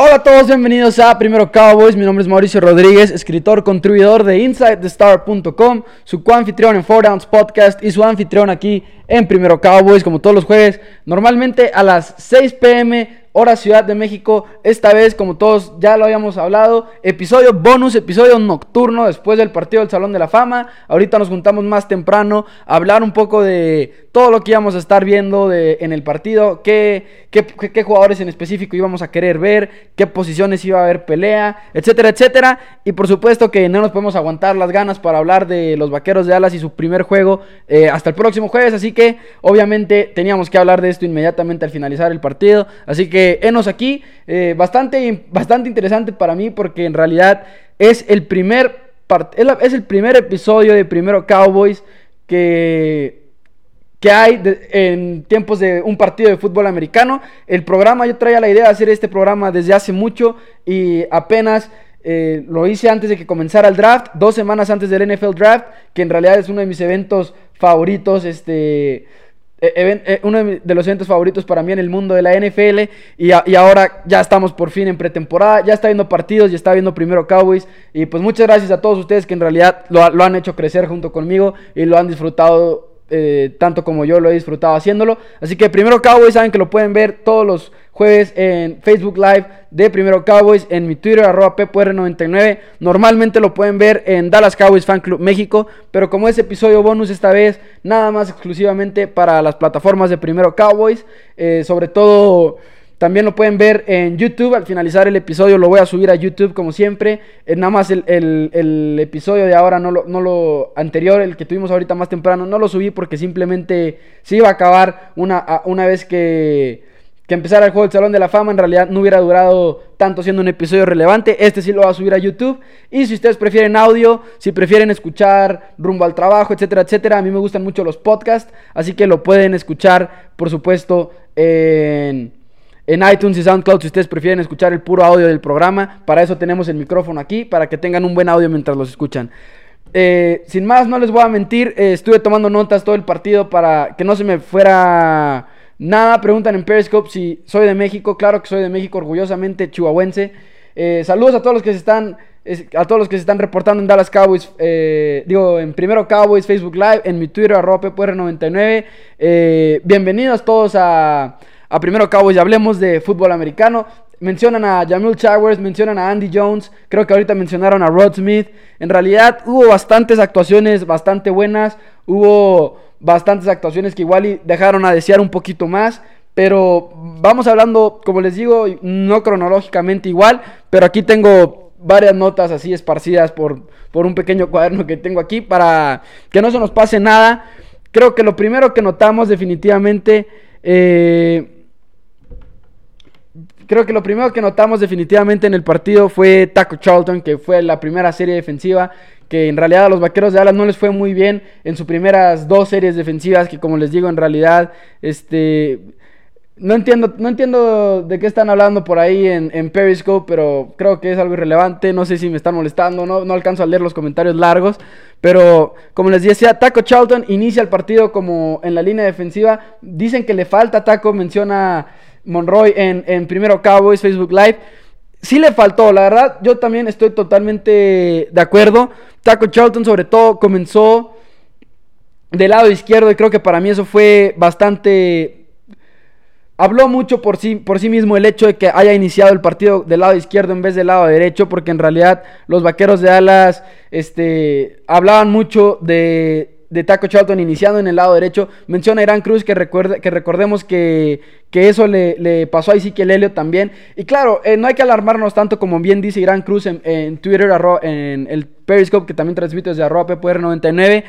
Hola a todos, bienvenidos a Primero Cowboys. Mi nombre es Mauricio Rodríguez, escritor, contribuidor de InsideTheStar.com, su coanfitrión en Four Downs Podcast y su anfitrión aquí en Primero Cowboys, como todos los jueves, normalmente a las 6 pm hora Ciudad de México. Esta vez, como todos ya lo habíamos hablado, episodio bonus, episodio nocturno después del partido del Salón de la Fama. Ahorita nos juntamos más temprano a hablar un poco de todo lo que íbamos a estar viendo en el partido, qué, jugadores en específico íbamos a querer ver, qué posiciones iba a haber pelea, etcétera, etcétera. Y por supuesto que no nos podemos aguantar las ganas para hablar de los Vaqueros de Alas y su primer juego eh, hasta el próximo jueves. Así que obviamente teníamos que hablar de esto inmediatamente al finalizar el partido. Así que enos aquí. Eh, bastante, bastante interesante para mí porque en realidad es el primer, es el primer episodio de Primero Cowboys que, que hay en tiempos de un partido de fútbol americano. El programa, yo traía la idea de hacer este programa desde hace mucho y apenas... Eh, lo hice antes de que comenzara el draft, dos semanas antes del NFL Draft, que en realidad es uno de mis eventos favoritos, este, uno de los eventos favoritos para mí en el mundo de la NFL y, ahora ya estamos por fin en pretemporada, ya está viendo partidos, ya está viendo primero Cowboys y pues muchas gracias a todos ustedes que en realidad lo, lo han hecho crecer junto conmigo y lo han disfrutado eh, tanto como yo lo he disfrutado haciéndolo. Así que primero Cowboys, saben que lo pueden ver todos los jueves en Facebook Live de Primero Cowboys, en mi Twitter, arroba PPR99. Normalmente lo pueden ver en Dallas Cowboys Fan Club México, pero como es episodio bonus esta vez, nada más exclusivamente para las plataformas de Primero Cowboys, eh, sobre todo también lo pueden ver en YouTube. Al finalizar el episodio lo voy a subir a YouTube como siempre. Eh, nada más el, episodio de ahora, no lo, no lo anterior, el que tuvimos ahorita más temprano, no lo subí porque simplemente se iba a acabar una, una vez que, que empezara el juego del Salón de la Fama. En realidad no hubiera durado tanto siendo un episodio relevante. Este sí lo va a subir a YouTube. Y si ustedes prefieren audio, si prefieren escuchar rumbo al trabajo, etcétera, etcétera, a mí me gustan mucho los podcasts. Así que lo pueden escuchar, por supuesto, en en iTunes y SoundCloud si ustedes prefieren escuchar el puro audio del programa. Para eso tenemos el micrófono aquí, para que tengan un buen audio mientras los escuchan. Eh, sin más, no les voy a mentir, eh, estuve tomando notas todo el partido para que no se me fuera nada. Preguntan en Periscope si soy de México. Claro que soy de México, orgullosamente chihuahuense. Eh, saludos a todos los que se están a todos los que se están reportando en Dallas Cowboys, digo, en primero Cowboys Facebook Live, en mi Twitter, arroba PPR99. bienvenidos todos a, a primero cabo ya hablemos de fútbol americano. Mencionan a Jamil Chowers, mencionan a Andy Jones, creo que ahorita mencionaron a Rod Smith. En realidad hubo bastantes actuaciones bastante buenas, hubo bastantes actuaciones que igual dejaron a desear un poquito más. Pero vamos hablando, como les digo, no cronológicamente igual, pero aquí tengo varias notas así esparcidas por, por un pequeño cuaderno que tengo aquí para que no se nos pase nada. Creo que lo primero que notamos definitivamente... Eh, creo que lo primero que notamos definitivamente en el partido fue Taco Charlton, que fue la primera serie defensiva, que en realidad a los Vaqueros de Dallas no les fue muy bien en sus primeras dos series defensivas, que como les digo, en realidad, este... No entiendo, no entiendo de qué están hablando por ahí en, Periscope, pero creo que es algo irrelevante. No sé si me están molestando, no, no alcanzo a leer los comentarios largos. Pero como les decía, Taco Charlton inicia el partido como en la línea defensiva. Dicen que le falta Taco, menciona Monroy en, en Primero Cowboys Facebook Live. Sí le faltó, la verdad, yo también estoy totalmente de acuerdo. Taco Charlton sobre todo comenzó del lado izquierdo y creo que para mí eso fue bastante... Habló mucho por sí, por sí mismo el hecho de que haya iniciado el partido del lado izquierdo en vez del lado derecho, porque en realidad los vaqueros de Alas este, hablaban mucho de, de Taco Charlton iniciando en el lado derecho. Menciona a Irán Cruz que, recuerde, que recordemos que, que eso le, pasó a Ezequiel Helio también. Y claro, eh, no hay que alarmarnos tanto como bien dice Irán Cruz en, Twitter, en el Periscope, que también transmite desde arroba PPR99.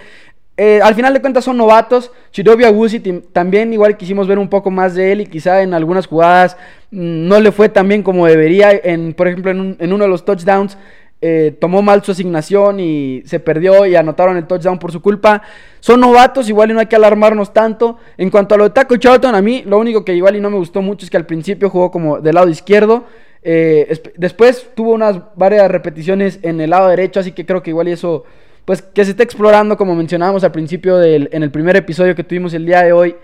Eh, al final de cuentas son novatos. Chirobia Wusi también igual quisimos ver un poco más de él y quizá en algunas jugadas mm, no le fue tan bien como debería. En, por ejemplo, en, en uno de los touchdowns eh, tomó mal su asignación y se perdió y anotaron el touchdown por su culpa. Son novatos, igual y no hay que alarmarnos tanto. En cuanto a lo de Taco Charlton, a mí lo único que igual y no me gustó mucho es que al principio jugó como del lado izquierdo. Eh, después tuvo unas varias repeticiones en el lado derecho, así que creo que igual y eso, pues que se está explorando como mencionábamos al principio del, en el primer episodio que tuvimos el día de hoy.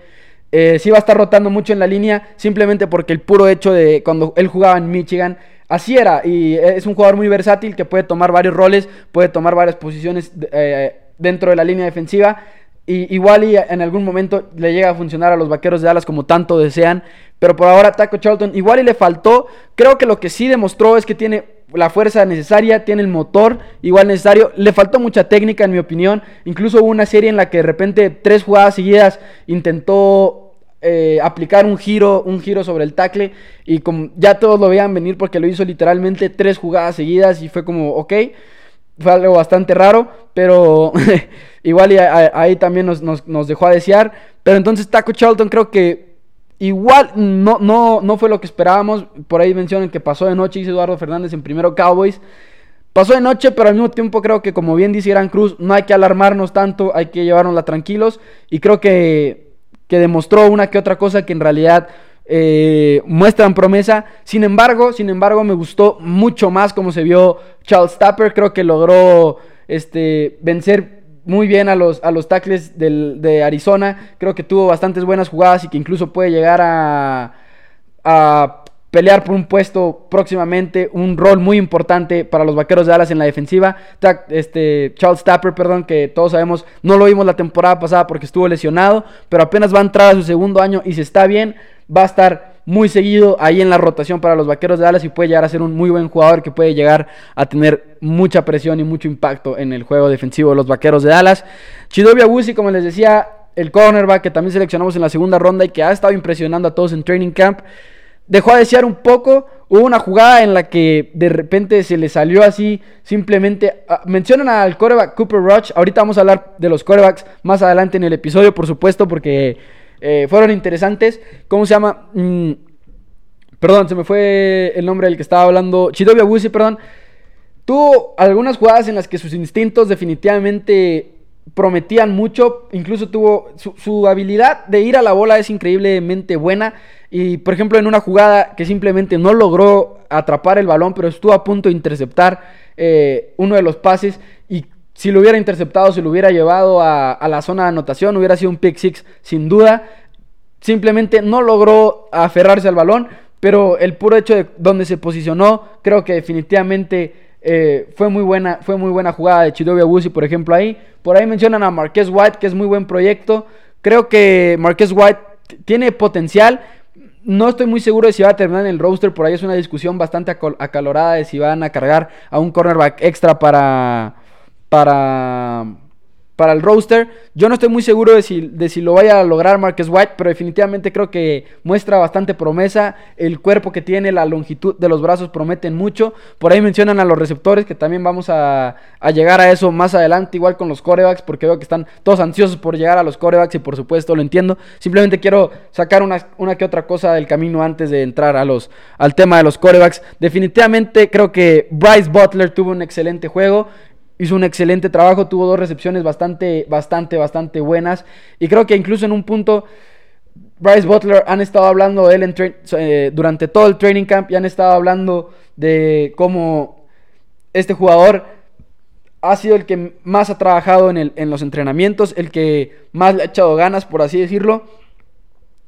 Eh, sí va a estar rotando mucho en la línea, simplemente porque el puro hecho de cuando él jugaba en Michigan, así era. Y es un jugador muy versátil que puede tomar varios roles, puede tomar varias posiciones eh, dentro de la línea defensiva. Y igual y en algún momento le llega a funcionar a los vaqueros de Dallas como tanto desean. Pero por ahora Taco Charlton igual y le faltó. Creo que lo que sí demostró es que tiene la fuerza necesaria, tiene el motor igual necesario. Le faltó mucha técnica en mi opinión. Incluso hubo una serie en la que de repente tres jugadas seguidas intentó eh, aplicar un giro, un giro sobre el tackle y como ya todos lo veían venir porque lo hizo literalmente tres jugadas seguidas y fue como, ok, fue algo bastante raro, pero igual ahí también nos, dejó a desear. Pero entonces Taco Charlton creo que igual no, no, no fue lo que esperábamos. Por ahí mencionan que pasó de noche, dice Eduardo Fernández en primero Cowboys. Pasó de noche, pero al mismo tiempo creo que como bien dice Gran Cruz, no hay que alarmarnos tanto, hay que llevárnosla tranquilos. Y creo que, que demostró una que otra cosa que en realidad eh, muestran promesa. Sin embargo, sin embargo, me gustó mucho más como se vio Charles Tapper. Creo que logró este, vencer muy bien a los, a los tackles de Arizona. Creo que tuvo bastantes buenas jugadas y que incluso puede llegar a, a pelear por un puesto próximamente, un rol muy importante para los vaqueros de Dallas en la defensiva. Este, Charles Tapper, perdón, que todos sabemos, no lo vimos la temporada pasada porque estuvo lesionado, pero apenas va a entrar a su segundo año y se está bien va a estar muy seguido ahí en la rotación para los Vaqueros de Dallas y puede llegar a ser un muy buen jugador que puede llegar a tener mucha presión y mucho impacto en el juego defensivo de los Vaqueros de Dallas. Chidobia Wusi, como les decía, el cornerback que también seleccionamos en la segunda ronda y que ha estado impresionando a todos en training camp, dejó a desear un poco. Hubo una jugada en la que de repente se le salió así, simplemente. Ah, mencionan al coreback Cooper Rush. Ahorita vamos a hablar de los corebacks más adelante en el episodio, por supuesto, porque eh, fueron interesantes. ¿Cómo se llama? Mm, perdón, se me fue el nombre del que estaba hablando. Chidobia Busi, perdón. Tuvo algunas jugadas en las que sus instintos definitivamente prometían mucho. Incluso tuvo su, habilidad de ir a la bola es increíblemente buena. Y por ejemplo, en una jugada que simplemente no logró atrapar el balón, pero estuvo a punto de interceptar eh, uno de los pases. Y si lo hubiera interceptado, si lo hubiera llevado a, la zona de anotación, hubiera sido un pick six sin duda. Simplemente no logró aferrarse al balón, pero el puro hecho de donde se posicionó, creo que definitivamente eh, fue, muy buena, fue muy buena jugada de Chidovia Wusi, por ejemplo, ahí. Por ahí mencionan a Marquez White, que es muy buen proyecto. Creo que Marquez White tiene potencial. No estoy muy seguro de si va a terminar en el roster. Por ahí es una discusión bastante acalorada de si van a cargar a un cornerback extra para para, para el roster. Yo no estoy muy seguro de si, de si lo vaya a lograr Marcus White, pero definitivamente creo que muestra bastante promesa. El cuerpo que tiene, la longitud de los brazos prometen mucho. Por ahí mencionan a los receptores, que también vamos a, llegar a eso más adelante, igual con los corebacks, porque veo que están todos ansiosos por llegar a los corebacks y por supuesto lo entiendo. Simplemente quiero sacar una, una que otra cosa del camino antes de entrar a los, al tema de los corebacks. Definitivamente creo que Bryce Butler tuvo un excelente juego hizo un excelente trabajo, tuvo dos recepciones bastante, bastante, bastante buenas. Y creo que incluso en un punto, Bryce Butler han estado hablando de él eh, durante todo el training camp y han estado hablando de cómo este jugador ha sido el que más ha trabajado en, el, en los entrenamientos, el que más le ha echado ganas, por así decirlo.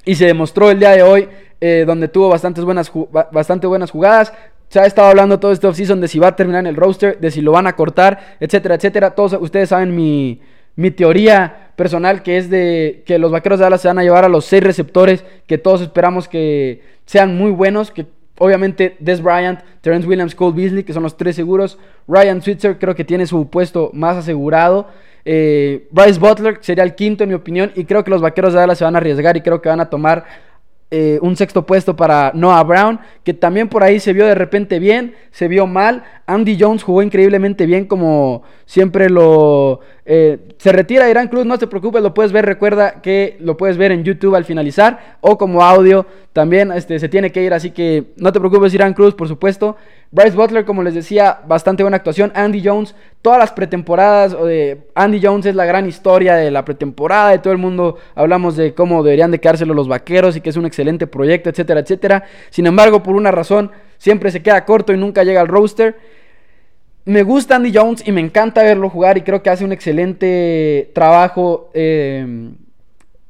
Y se demostró el día de hoy, eh, donde tuvo bastantes buenas, bastante buenas jugadas se ha estado hablando todo este offseason de si va a terminar en el roster, de si lo van a cortar, etcétera, etcétera. Todos ustedes saben mi, mi teoría personal que es de que los vaqueros de Dallas se van a llevar a los seis receptores que todos esperamos que sean muy buenos, que obviamente Des Bryant, Terence Williams, Cole Beasley, que son los tres seguros. Ryan Switzer creo que tiene su puesto más asegurado. Eh, Bryce Butler sería el quinto en mi opinión y creo que los vaqueros de Dallas se van a arriesgar y creo que van a tomar eh, un sexto puesto para Noah Brown, que también por ahí se vio de repente bien, se vio mal. Andy Jones jugó increíblemente bien, como siempre lo. Eh, se retira Irán Cruz, no te preocupes, lo puedes ver. Recuerda que lo puedes ver en YouTube al finalizar o como audio también este, se tiene que ir, así que no te preocupes, Irán Cruz, por supuesto. Bryce Butler, como les decía, bastante buena actuación. Andy Jones, todas las pretemporadas, de Andy Jones es la gran historia de la pretemporada, de todo el mundo hablamos de cómo deberían de quedárselo los vaqueros y que es un excelente proyecto, etcétera, etcétera. Sin embargo, por una razón, siempre se queda corto y nunca llega al roster. Me gusta Andy Jones y me encanta verlo jugar y creo que hace un excelente trabajo. Eh,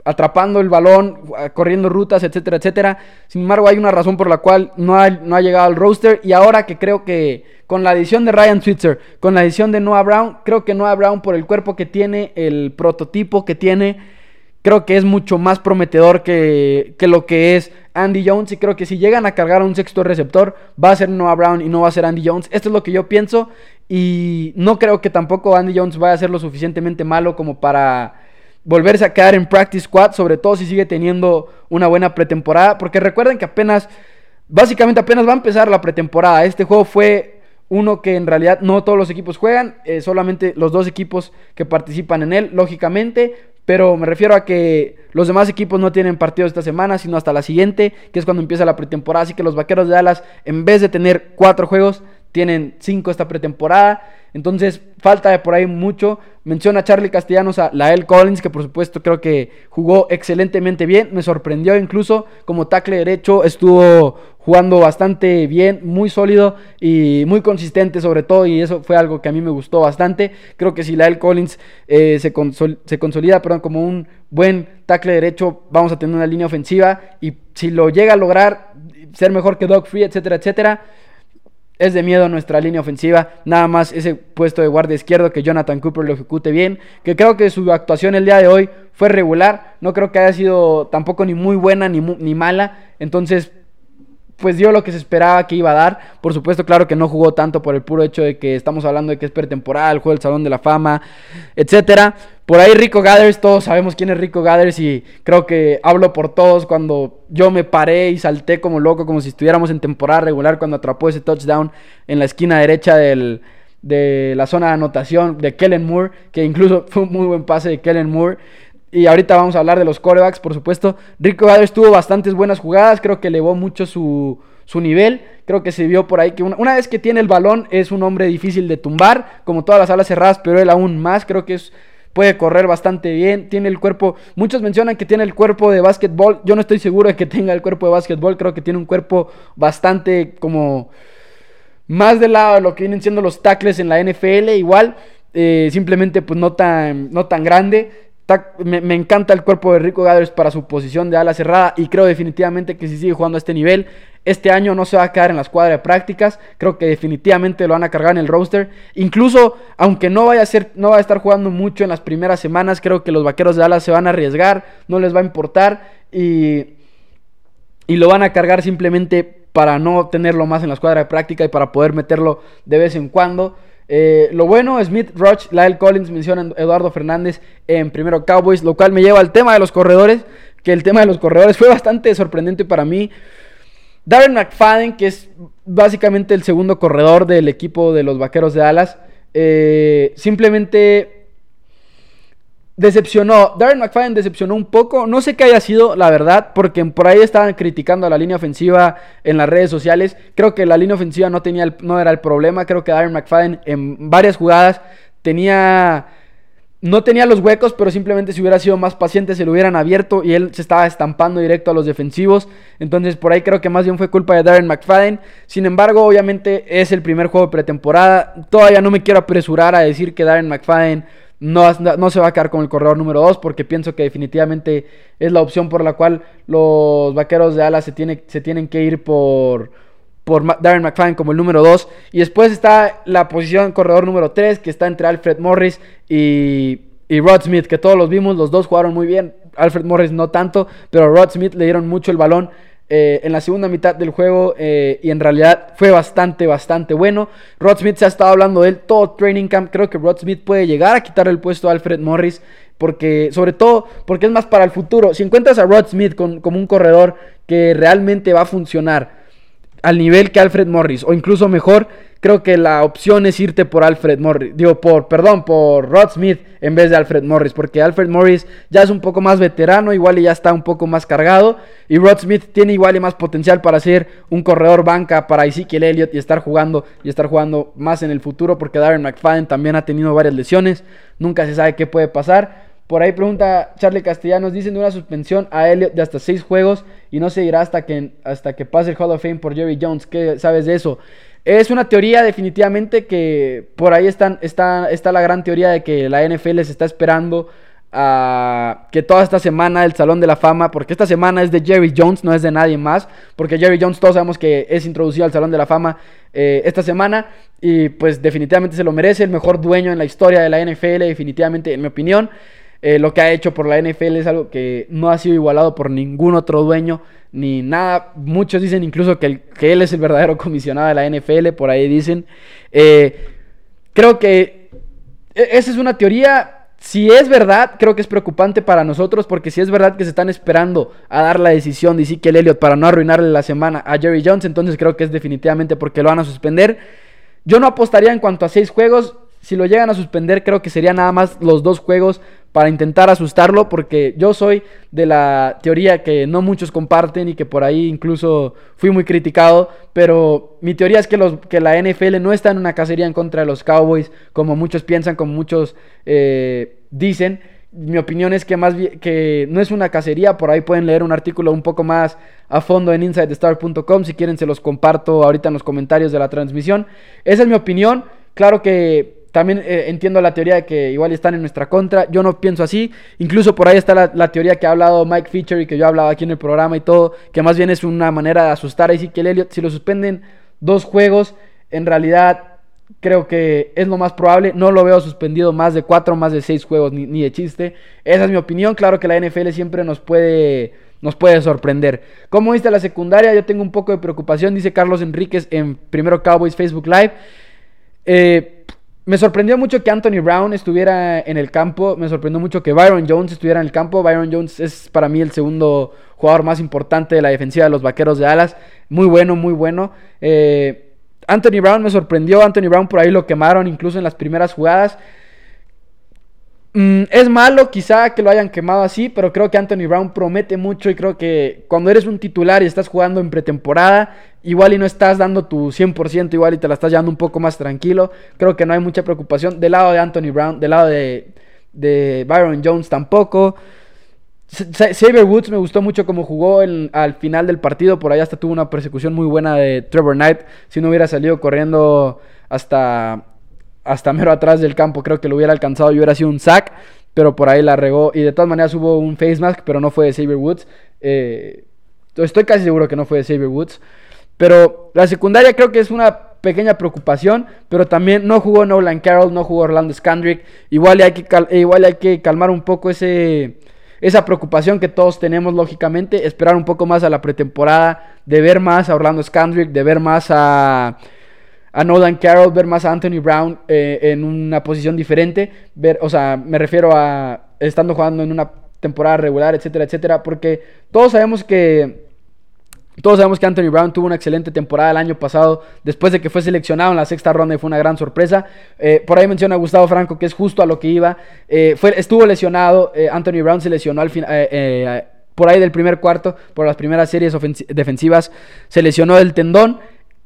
atrapando el balón, corriendo rutas, etcétera, etcétera. Sin embargo, hay una razón por la cual no ha, no ha llegado al roster y ahora que creo que con la adición de Ryan Switzer, con la adición de Noah Brown, creo que Noah Brown por el cuerpo que tiene, el prototipo que tiene, creo que es mucho más prometedor que, que lo que es Andy Jones y creo que si llegan a cargar un sexto receptor va a ser Noah Brown y no va a ser Andy Jones. Esto es lo que yo pienso y no creo que tampoco Andy Jones vaya a ser lo suficientemente malo como para volverse a quedar en practice squad, sobre todo si sigue teniendo una buena pretemporada, porque recuerden que apenas, básicamente apenas va a empezar la pretemporada. Este juego fue uno que en realidad no todos los equipos juegan, eh, solamente los dos equipos que participan en él, lógicamente, pero me refiero a que los demás equipos no tienen partidos esta semana, sino hasta la siguiente, que es cuando empieza la pretemporada. Así que los Vaqueros de Dallas, en vez de tener cuatro juegos, tienen cinco esta pretemporada. Entonces, falta de por ahí mucho. Menciona a Charlie Castellanos a Lael Collins, que por supuesto creo que jugó excelentemente bien. Me sorprendió incluso como tackle derecho. Estuvo jugando bastante bien, muy sólido y muy consistente sobre todo. Y eso fue algo que a mí me gustó bastante. Creo que si Lael Collins eh, se, se, consolida perdón, como un buen tackle derecho, vamos a tener una línea ofensiva. Y si lo llega a lograr, ser mejor que Doug Free, etcétera, etcétera es de miedo nuestra línea ofensiva. Nada más ese puesto de guardia izquierdo que Jonathan Cooper lo ejecute bien. Que creo que su actuación el día de hoy fue regular. No creo que haya sido tampoco ni muy buena ni, ni mala. Entonces, pues dio lo que se esperaba que iba a dar. Por supuesto, claro que no jugó tanto por el puro hecho de que estamos hablando de que es pretemporal, juega el Salón de la Fama, etcétera. Por ahí Rico Gathers, todos sabemos quién es Rico Gathers y creo que hablo por todos cuando yo me paré y salté como loco, como si estuviéramos en temporada regular cuando atrapó ese touchdown en la esquina derecha de la zona de anotación de Kellen Moore, que incluso fue un muy buen pase de Kellen Moore. Y ahorita vamos a hablar de los corebacks, por supuesto. Rico Gathers tuvo bastantes buenas jugadas, creo que elevó mucho su, su nivel. Creo que se vio por ahí que una, una, vez que tiene el balón es un hombre difícil de tumbar, como todas las alas cerradas, pero él aún más. Creo que es puede correr bastante bien, tiene el cuerpo, muchos mencionan que tiene el cuerpo de básquetbol, yo no estoy seguro de que tenga el cuerpo de básquetbol, creo que tiene un cuerpo bastante como más del lado de lo que vienen siendo los tackles en la NFL, igual, eh, simplemente pues no tan, no tan grande, me, encanta el cuerpo de Rico Gathers para su posición de ala cerrada y creo definitivamente que si sigue jugando a este nivel, este año no se va a quedar en la escuadra de prácticas. Creo que definitivamente lo van a cargar en el roster. Incluso, aunque no vaya a ser, no va a estar jugando mucho en las primeras semanas, creo que los vaqueros de Dallas se van a arriesgar, no les va a importar y, y lo van a cargar simplemente para no tenerlo más en la escuadra de práctica y para poder meterlo de vez en cuando. Eh, lo bueno, Smith, Roach, Lyle Collins mencionan Eduardo Fernández en primero Cowboys, lo cual me lleva al tema de los corredores, que el tema de los corredores fue bastante sorprendente para mí. Darren McFadden, que es básicamente el segundo corredor del equipo de los Vaqueros de Dallas, eh, simplemente decepcionó. Darren McFadden decepcionó un poco. No sé qué haya sido, la verdad, porque por ahí estaban criticando a la línea ofensiva en las redes sociales. Creo que la línea ofensiva no, tenía no era el problema. Creo que Darren McFadden en varias jugadas tenía. No tenía los huecos, pero simplemente si hubiera sido más paciente se lo hubieran abierto y él se estaba estampando directo a los defensivos. Entonces por ahí creo que más bien fue culpa de Darren McFadden. Sin embargo, obviamente es el primer juego de pretemporada. Todavía no me quiero apresurar a decir que Darren McFadden no, no, se va a quedar con el corredor número 2 porque pienso que definitivamente es la opción por la cual los vaqueros de Alas se, tiene, se tienen que ir por, por Darren McFadden como el número 2. Y después está la posición corredor número 3 que está entre Alfred Morris y, y Rod Smith, que todos los vimos, los dos jugaron muy bien. Alfred Morris no tanto, pero Rod Smith le dieron mucho el balón eh, en la segunda mitad del juego eh, y en realidad fue bastante, bastante bueno. Rod Smith se ha estado hablando de él todo training camp. Creo que Rod Smith puede llegar a quitar el puesto a Alfred Morris porque, sobre todo, porque es más para el futuro. Si encuentras a Rod Smith como un corredor que realmente va a funcionar al nivel que Alfred Morris o incluso mejor, creo que la opción es irte por Alfred Morris, digo por, perdón, por Rod Smith en vez de Alfred Morris, porque Alfred Morris ya es un poco más veterano, igual y ya está un poco más cargado, y Rod Smith tiene igual y más potencial para ser un corredor banca para Ezekiel Elliott y estar jugando y estar jugando más en el futuro, porque Darren McFadden también ha tenido varias lesiones, nunca se sabe qué puede pasar. Por ahí pregunta Charlie Castellanos, dicen de una suspensión a Elliott de hasta seis juegos y no se irá hasta que, hasta que pase el Hall of Fame por Jerry Jones. ¿Qué sabes de eso? Es una teoría definitivamente que por ahí están, está, está la gran teoría de que la NFL se está esperando a que toda esta semana el Salón de la Fama, porque esta semana es de Jerry Jones, no es de nadie más, porque Jerry Jones todos sabemos que es introducido al Salón de la Fama eh, esta semana y pues definitivamente se lo merece, el mejor dueño en la historia de la NFL, definitivamente en mi opinión. Eh, lo que ha hecho por la NFL es algo que no ha sido igualado por ningún otro dueño ni nada. Muchos dicen incluso que, él es el verdadero comisionado de la NFL, por ahí dicen. Eh, creo que e, esa es una teoría si es verdad, creo que es preocupante para nosotros porque si es verdad que se están esperando a dar la decisión de Ezekiel Elliott para no arruinarle la semana a Jerry Jones, entonces creo que es definitivamente porque lo van a suspender. Yo no apostaría en cuanto a seis juegos. Si lo llegan a suspender, creo que serían nada más los dos juegos para intentar asustarlo, porque yo soy de la teoría que no muchos comparten y que por ahí incluso fui muy criticado, pero mi teoría es que, los, que la NFL no está en una cacería en contra de los Cowboys, como muchos piensan, como muchos eh, dicen. Mi opinión es que más que no es una cacería, por ahí pueden leer un artículo un poco más a fondo en insidestar.com, si quieren se los comparto ahorita en los comentarios de la transmisión. Esa es mi opinión, claro que también eh, entiendo la teoría de que igual están en nuestra contra. Yo no pienso así. Incluso por ahí está la, teoría que ha hablado Mike Fisher y que yo he hablado aquí en el programa y todo. Que más bien es una manera de asustar a Ezekiel Elliott. Si lo suspenden dos juegos, en realidad creo que es lo más probable. No lo veo suspendido más de cuatro, más de seis juegos, ni, ni de chiste. Esa es mi opinión. Claro que la NFL siempre nos puede nos puede sorprender. ¿Cómo viste la secundaria? Yo tengo un poco de preocupación, dice Carlos Enríquez en Primero Cowboys Facebook Live. Eh, me sorprendió mucho que Anthony Brown estuviera en el campo. Me sorprendió mucho que Byron Jones estuviera en el campo. Byron Jones es para mí el segundo jugador más importante de la defensiva de los Vaqueros de Dallas. Muy bueno, muy bueno. Eh, Anthony Brown me sorprendió. Anthony Brown por ahí lo quemaron incluso en las primeras jugadas. Mm, es malo quizá que lo hayan quemado así, pero creo que Anthony Brown promete mucho y creo que cuando eres un titular y estás jugando en pretemporada, igual y no estás dando tu 100%, igual y te la estás llevando un poco más tranquilo, creo que no hay mucha preocupación del lado de Anthony Brown, del lado de, Byron Jones tampoco. Xavier Woods me gustó mucho como jugó al final del partido, por ahí hasta tuvo una persecución muy buena de Trevor Knight, si no hubiera salido corriendo hasta hasta mero atrás del campo. Creo que lo hubiera alcanzado y hubiera sido un sack, pero por ahí la regó. Y de todas maneras hubo un face mask, pero no fue de Xavier Woods. Eh, estoy casi seguro que no fue de Xavier Woods. Pero la secundaria creo que es una pequeña preocupación, pero también no jugó Nolan Carroll, no jugó Orlando Scandrick. Igual hay que, igual hay que calmar un poco ese, esa preocupación que todos tenemos, lógicamente. Esperar un poco más a la pretemporada, de ver más a Orlando Scandrick, de ver más a a Nolan Carroll, ver más a Anthony Brown eh, en una posición diferente, ver, o sea, me refiero a estando jugando en una temporada regular, etcétera, etcétera, porque todos sabemos que todos sabemos que Anthony Brown tuvo una excelente temporada el año pasado, después de que fue seleccionado en la sexta ronda y fue una gran sorpresa. Eh, por ahí menciona a Gustavo Franco, que es justo a lo que iba. Eh, fue, estuvo lesionado, Anthony Brown se lesionó al final por ahí del primer cuarto, por las primeras series defensivas, se lesionó el tendón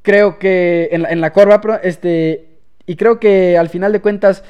creo que en la, corva, este, y creo que al final de cuentas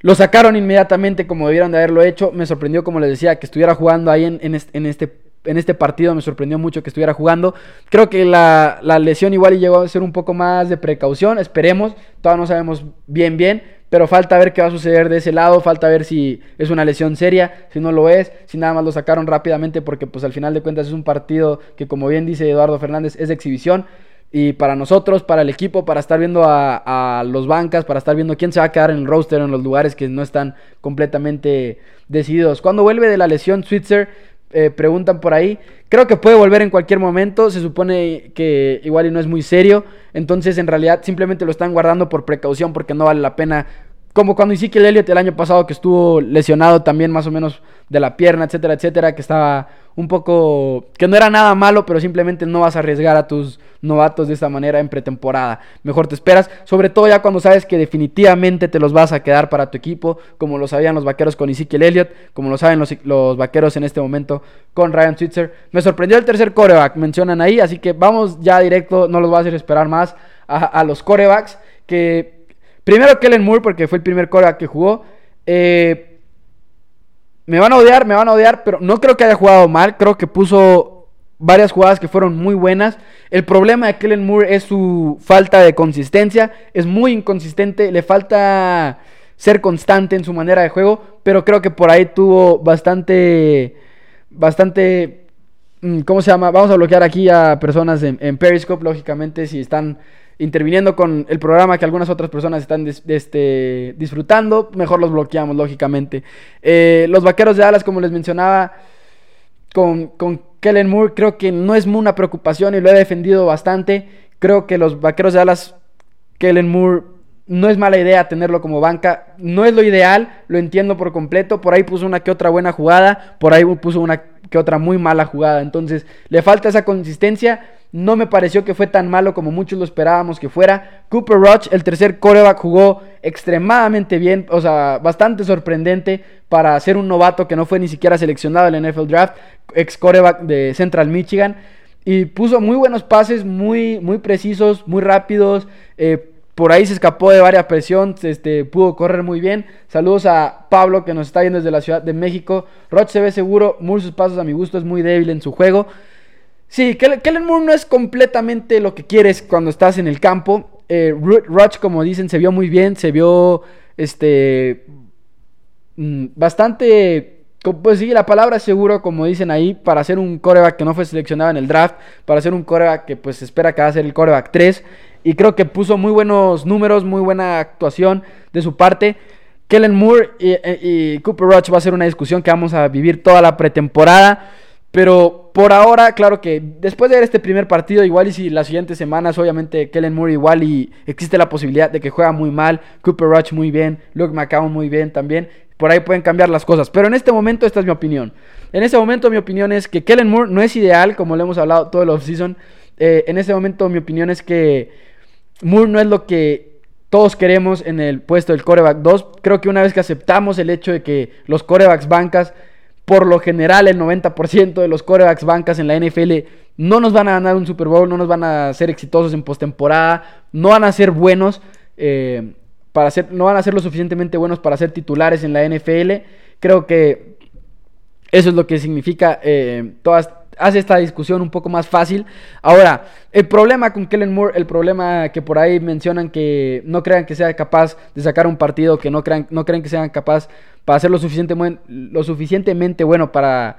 lo sacaron inmediatamente como debieron de haberlo hecho. Me sorprendió, como les decía, que estuviera jugando ahí en, en, este, en este partido. Me sorprendió mucho que estuviera jugando. Creo que la, la, lesión igual llegó a ser un poco más de precaución. Esperemos. Todavía no sabemos bien, bien. Pero falta ver qué va a suceder de ese lado. Falta ver si es una lesión seria. Si no lo es. Si nada más lo sacaron rápidamente. Porque pues al final de cuentas es un partido que como bien dice Eduardo Fernández es de exhibición. Y para nosotros, para el equipo, para estar viendo a, los bancas, para estar viendo quién se va a quedar en el roster en los lugares que no están completamente decididos. Cuando vuelve de la lesión Switzer, eh, preguntan por ahí. Creo que puede volver en cualquier momento. Se supone que igual y no es muy serio. Entonces, en realidad, simplemente lo están guardando por precaución porque no vale la pena como cuando Ezekiel Elliott el año pasado que estuvo lesionado también más o menos de la pierna, etcétera, etcétera, que estaba un poco que no era nada malo, pero simplemente no vas a arriesgar a tus novatos de esta manera en pretemporada. Mejor te esperas, sobre todo ya cuando sabes que definitivamente te los vas a quedar para tu equipo, como lo sabían los vaqueros con Ezekiel Elliott, como lo saben los, los vaqueros en este momento con Ryan Switzer. Me sorprendió el tercer coreback, mencionan ahí, así que vamos ya directo, no los voy a hacer esperar más a, los corebacks que Primero Kellen Moore, porque fue el primer coreback que jugó. Eh, me van a odiar, me van a odiar, pero no creo que haya jugado mal. Creo que puso varias jugadas que fueron muy buenas. El problema de Kellen Moore es su falta de consistencia. Es muy inconsistente. Le falta ser constante en su manera de juego, pero creo que por ahí tuvo bastante, bastante, mm, ¿cómo se llama? Vamos a bloquear aquí a personas en, Periscope, lógicamente, si están interviniendo con el programa que algunas otras personas están este, disfrutando, mejor los bloqueamos, lógicamente. Eh, los Vaqueros de Dallas, como les mencionaba, con, con Kellen Moore, creo que no es una preocupación y lo he defendido bastante. Creo que los Vaqueros de Dallas, Kellen Moore no es mala idea tenerlo como banca. No es lo ideal, lo entiendo por completo. Por ahí puso una que otra buena jugada, por ahí puso una que otra muy mala jugada. Entonces, le falta esa consistencia. No me pareció que fue tan malo como muchos lo esperábamos que fuera. Cooper Rush, el tercer coreback, jugó extremadamente bien, o sea, bastante sorprendente para ser un novato que no fue ni siquiera seleccionado en el NFL Draft, ex coreback de Central Michigan. Y puso muy buenos pases, muy, muy precisos, muy rápidos. Eh, por ahí se escapó de varias presión, este, pudo correr muy bien. Saludos a Pablo que nos está viendo desde la Ciudad de México. Roch se ve seguro, Moore sus pasos a mi gusto es muy débil en su juego. Sí, Kellen Moore no es completamente lo que quieres cuando estás en el campo. Eh, como dicen, se vio muy bien, se vio este mm, bastante pues sí, la palabra seguro, como dicen ahí, para ser un coreback que no fue seleccionado en el draft, para ser un coreback que pues espera que va a ser el coreback 3. Y creo que puso muy buenos números, muy buena actuación de su parte. Kellen Moore y, Cooper Rush va a ser una discusión que vamos a vivir toda la pretemporada. Pero por ahora, claro que después de ver este primer partido, igual y si las siguientes semanas, obviamente Kellen Moore igual y existe la posibilidad de que juega muy mal, Cooper Rush muy bien, Luke McCown muy bien también, por ahí pueden cambiar las cosas. Pero en este momento esta es mi opinión. En este momento mi opinión es que Kellen Moore no es ideal, como lo hemos hablado todo el offseason. Eh, en este momento mi opinión es que Moore no es lo que todos queremos en el puesto del coreback 2. Creo que una vez que aceptamos el hecho de que los corebacks bancas, por lo general el 90% de los corebacks bancas en la NFL no nos van a ganar un Super Bowl, no nos van a ser exitosos en postemporada, no van a ser buenos, eh, para ser, no van a ser lo suficientemente buenos para ser titulares en la NFL. Creo que eso es lo que significa eh, todas hace esta discusión un poco más fácil. Ahora, el problema con Kellen Moore, el problema que por ahí mencionan que no crean que sea capaz de sacar un partido, que no crean, no que sean capaz para ser lo, suficiente, lo suficientemente bueno para,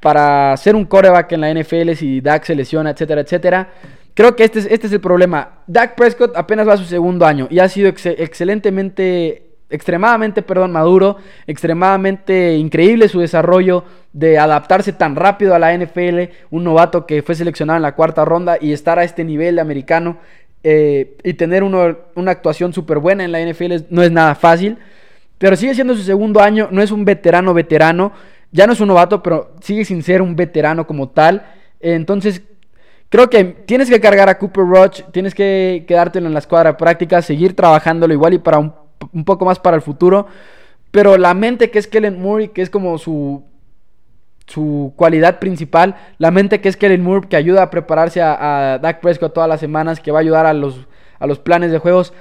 para ser un coreback en la NFL si Dak se lesiona, etcétera, etcétera. Creo que este es, este es el problema. Dak Prescott apenas va a su segundo año y ha sido excelentemente extremadamente, perdón, maduro, extremadamente increíble su desarrollo de adaptarse tan rápido a la NFL, un novato que fue seleccionado en la cuarta ronda y estar a este nivel americano eh, y tener una actuación súper buena en la NFL no es nada fácil, pero sigue siendo su segundo año, no es un veterano veterano, ya no es un novato, pero sigue sin ser un veterano como tal, entonces Creo que tienes que cargar a Cooper Rush, tienes que quedártelo en la escuadra práctica, seguir trabajándolo igual y para un un poco más para el futuro. Pero la mente que es Kellen Moore, que es como su, su cualidad principal, la mente que es Kellen Moore, que ayuda a prepararse a, Dak Prescott todas las semanas, que va a ayudar a los, a los planes de juegos,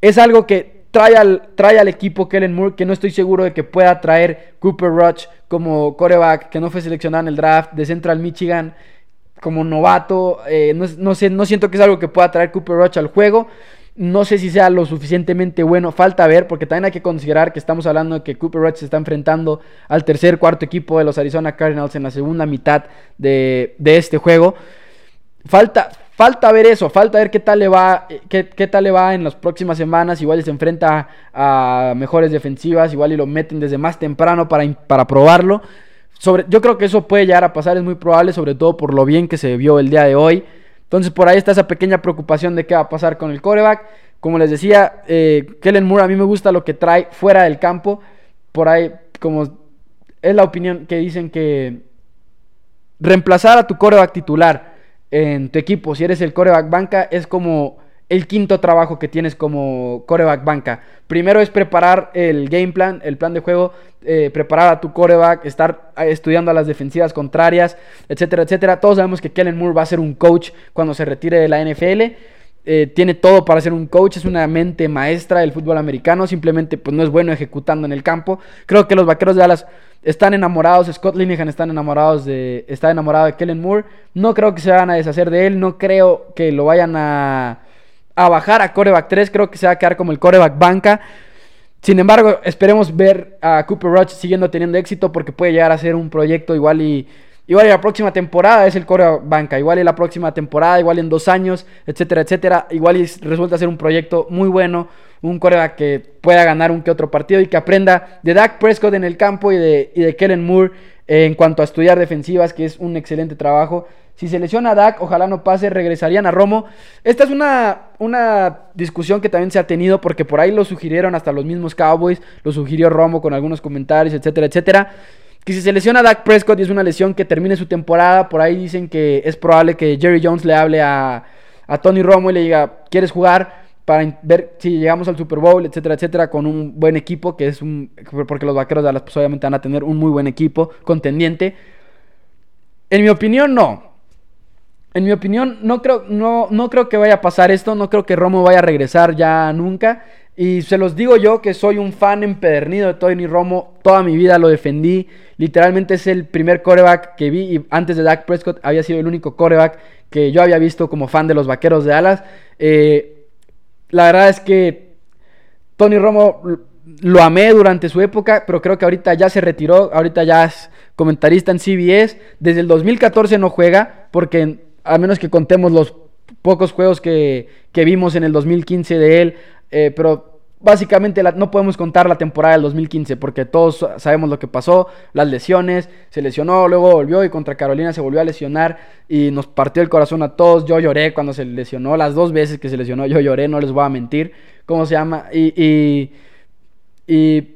es algo que trae al, trae al equipo Kellen Moore, que no estoy seguro de que pueda traer Cooper Rush como coreback, que no fue seleccionado en el draft de Central Michigan como novato. Eh, no, no, sé, no siento que es algo que pueda traer Cooper Rush al juego. No sé si sea lo suficientemente bueno, falta ver, porque también hay que considerar que estamos hablando de que Cooper Rush se está enfrentando al tercer, cuarto equipo de los Arizona Cardinals en la segunda mitad de, este juego. Falta, falta ver eso, falta ver qué tal le va, qué, tal le va en las próximas semanas. Igual se enfrenta a mejores defensivas, igual y lo meten desde más temprano para, para probarlo. Sobre, yo creo que eso puede llegar a pasar, es muy probable, sobre todo por lo bien que se vio el día de hoy. Entonces por ahí está esa pequeña preocupación de qué va a pasar con el coreback. Como les decía, eh, Kellen Moore a mí me gusta lo que trae fuera del campo. Por ahí, como es la opinión que dicen que reemplazar a tu coreback titular en tu equipo, si eres el coreback banca, es como el quinto trabajo que tienes como coreback banca. Primero es preparar el game plan, el plan de juego, eh, preparar a tu coreback, estar eh, estudiando a las defensivas contrarias, etcétera, etcétera. Todos sabemos que Kellen Moore va a ser un coach cuando se retire de la NFL. Eh, tiene todo para ser un coach, es una mente maestra del fútbol americano, simplemente pues no es bueno ejecutando en el campo. Creo que los vaqueros de Dallas están enamorados, Scott Linehan están enamorados de, está enamorado de Kellen Moore. No creo que se vayan a deshacer de él, no creo que lo vayan a a bajar a coreback 3. Creo que se va a quedar como el coreback banca. Sin embargo, esperemos ver a Cooper Rush siguiendo teniendo éxito porque puede llegar a ser un proyecto igual y igual la próxima temporada es el core banca, igual y la próxima temporada, igual en dos años, etcétera, etcétera, igual resulta ser un proyecto muy bueno, un coreback que pueda ganar un que otro partido y que aprenda de Dak Prescott en el campo y de, y de Kellen Moore en cuanto a estudiar defensivas, que es un excelente trabajo. Si se lesiona a Dak, ojalá no pase, regresarían a Romo. Esta es una, una discusión que también se ha tenido porque por ahí lo sugirieron hasta los mismos Cowboys, lo sugirió Romo con algunos comentarios, etcétera, etcétera. Que si se lesiona a Dak Prescott y es una lesión que termine su temporada, por ahí dicen que es probable que Jerry Jones le hable a, a Tony Romo y le diga, ¿quieres jugar? para ver si llegamos al Super Bowl, etcétera, etcétera, con un buen equipo, que es un... porque los Vaqueros de Dallas pues, obviamente van a tener un muy buen equipo contendiente. En mi opinión, no. En mi opinión, no creo, no, no creo que vaya a pasar esto. No creo que Romo vaya a regresar ya nunca. Y se los digo yo que soy un fan empedernido de Tony Romo. Toda mi vida lo defendí. Literalmente es el primer coreback que vi. Y antes de Dak Prescott había sido el único coreback que yo había visto como fan de los vaqueros de Dallas. Eh, la verdad es que Tony Romo lo amé durante su época, pero creo que ahorita ya se retiró. Ahorita ya es comentarista en CBS. Desde el 2014 no juega porque a menos que contemos los pocos juegos que, vimos en el 2015 de él, eh, pero básicamente no podemos contar la temporada del 2015 porque todos sabemos lo que pasó, las lesiones, se lesionó, luego volvió y contra Carolina se volvió a lesionar y nos partió el corazón a todos, yo lloré cuando se lesionó, las dos veces que se lesionó yo lloré, no les voy a mentir, ¿cómo se llama? Y, y,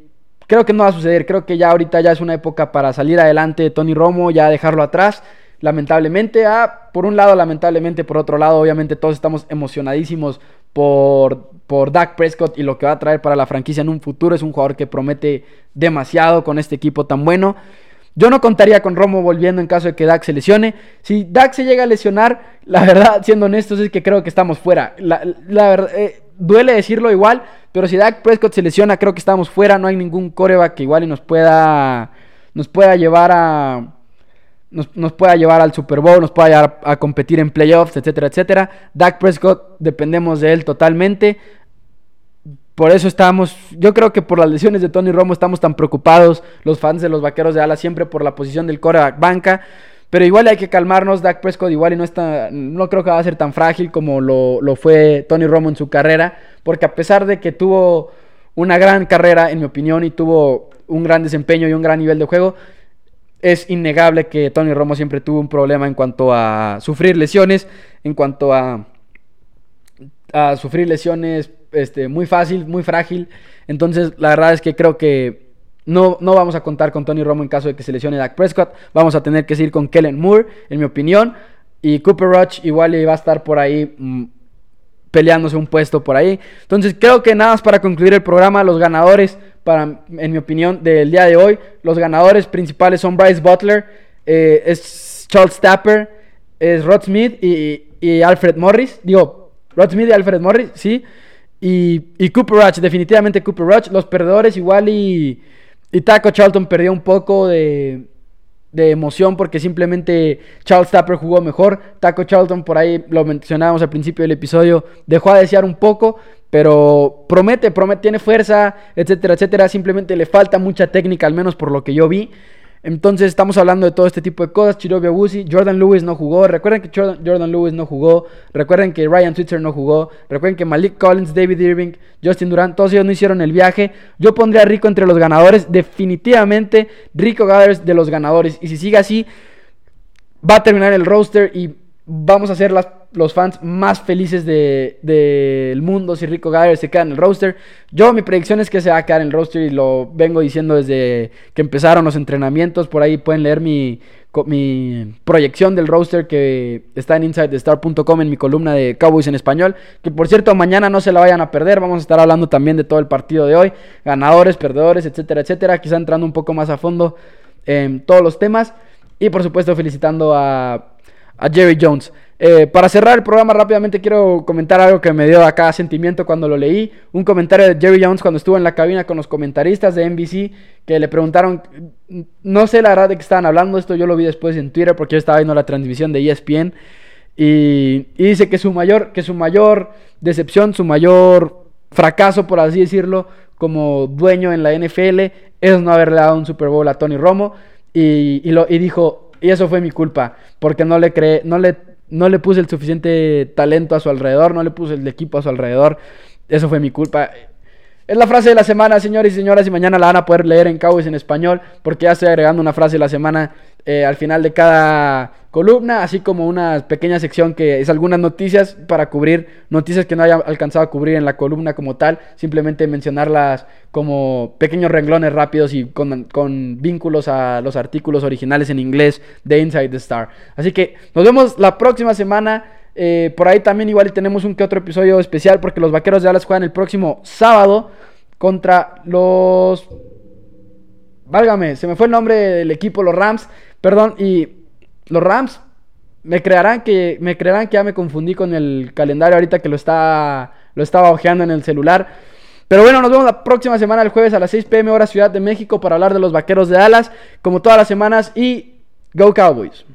creo que no va a suceder, creo que ya ahorita ya es una época para salir adelante de Tony Romo, ya dejarlo atrás lamentablemente. Ah, por un lado, lamentablemente, por otro lado, obviamente todos estamos emocionadísimos por, por Dak Prescott y lo que va a traer para la franquicia en un futuro. Es un jugador que promete demasiado con este equipo tan bueno. Yo no contaría con Romo volviendo en caso de que Dak se lesione. Si Dak se llega a lesionar, la verdad, siendo honestos, es que creo que estamos fuera. La, verdad, eh, duele decirlo igual, pero si Dak Prescott se lesiona, creo que estamos fuera. No hay ningún coreback que igual y nos pueda, nos pueda llevar a, nos, pueda llevar al Super Bowl, nos pueda llevar a, competir en playoffs, etcétera, etcétera. Dak Prescott dependemos de él totalmente. Por eso estamos, yo creo que por las lesiones de Tony Romo estamos tan preocupados los fans de los Vaqueros de Ala siempre por la posición del coreback banca. Pero igual hay que calmarnos, Dak Prescott igual y no está, no creo que va a ser tan frágil como lo fue Tony Romo en su carrera, porque a pesar de que tuvo una gran carrera, en mi opinión, y tuvo un gran desempeño y un gran nivel de juego, es innegable que Tony Romo siempre tuvo un problema en cuanto a sufrir lesiones, en cuanto a, a sufrir lesiones este, muy fácil, muy frágil. Entonces, la verdad es que creo que no, no vamos a contar con Tony Romo en caso de que se lesione Dak Prescott. Vamos a tener que seguir con Kellen Moore, en mi opinión. Y Cooper Rush igual va a estar por ahí mm, peleándose un puesto por ahí. Entonces, creo que nada más para concluir el programa, los ganadores para, en mi opinión, del día de hoy. Los ganadores principales son Bryce Butler, eh, es Charles Tapper, es Rod Smith y, Alfred Morris. Digo, Rod Smith y Alfred Morris, sí. Y, Cooper Rush, definitivamente Cooper Rush. Los perdedores igual y, y Taco Charlton perdió un poco de, de emoción porque simplemente Charles Tapper jugó mejor. Taco Charlton, por ahí lo mencionábamos al principio del episodio, dejó a desear un poco, pero promete, promete, tiene fuerza, etcétera, etcétera. Simplemente le falta mucha técnica, al menos por lo que yo vi. Entonces estamos hablando de todo este tipo de cosas. Chirobi Abusi, Jordan Lewis no jugó. Recuerden que Jordan, Lewis no jugó. Recuerden que Ryan Switzer no jugó. Recuerden que Malik Collins, David Irving, Justin Durant, todos ellos no hicieron el viaje. Yo pondría a Rico entre los ganadores. Definitivamente Rico Gathers de los ganadores. Y si sigue así, va a terminar el roster y vamos a ser las, los fans más felices del de, mundo si Rico Gathers se queda en el roster. Yo mi predicción es que se va a quedar en el roster y lo vengo diciendo desde que empezaron los entrenamientos. Por ahí pueden leer mi, mi proyección del roster que está en InsideTheStar.com en mi columna de Cowboys en español. Que por cierto, mañana no se la vayan a perder. Vamos a estar hablando también de todo el partido de hoy. Ganadores, perdedores, etcétera, etcétera. Quizá entrando un poco más a fondo en todos los temas. Y por supuesto felicitando a Jerry Jones. Eh, para cerrar el programa rápidamente quiero comentar algo que me dio acá sentimiento cuando lo leí. Un comentario de Jerry Jones cuando estuvo en la cabina con los comentaristas de NBC que le preguntaron, no sé la verdad de qué estaban hablando, esto yo lo vi después en Twitter porque yo estaba viendo la transmisión de ESPN y, dice que su mayor, que su mayor decepción, su mayor fracaso, por así decirlo, como dueño en la NFL es no haberle dado un Super Bowl a Tony Romo. Y, y dijo, y eso fue mi culpa, porque no le, creé, no, le, no le puse el suficiente talento a su alrededor, no le puse el equipo a su alrededor. Eso fue mi culpa. Es la frase de la semana, señores y señoras, y mañana la van a poder leer en Cowboys en español, porque ya estoy agregando una frase de la semana eh, al final de cada columna, así como una pequeña sección que es algunas noticias para cubrir noticias que no haya alcanzado a cubrir en la columna como tal, simplemente mencionarlas como pequeños renglones rápidos y con, con vínculos a los artículos originales en inglés de Inside the Star. Así que nos vemos la próxima semana. Eh, por ahí también igual tenemos un que otro episodio especial porque los Vaqueros de Dallas juegan el próximo sábado contra los... Válgame, se me fue el nombre del equipo, los Rams. Perdón, y los Rams me creerán que me creerán que ya me confundí con el calendario ahorita que lo está lo estaba ojeando en el celular. Pero bueno, nos vemos la próxima semana el jueves a las 6 pm hora Ciudad de México para hablar de los Vaqueros de Dallas, como todas las semanas y Go Cowboys.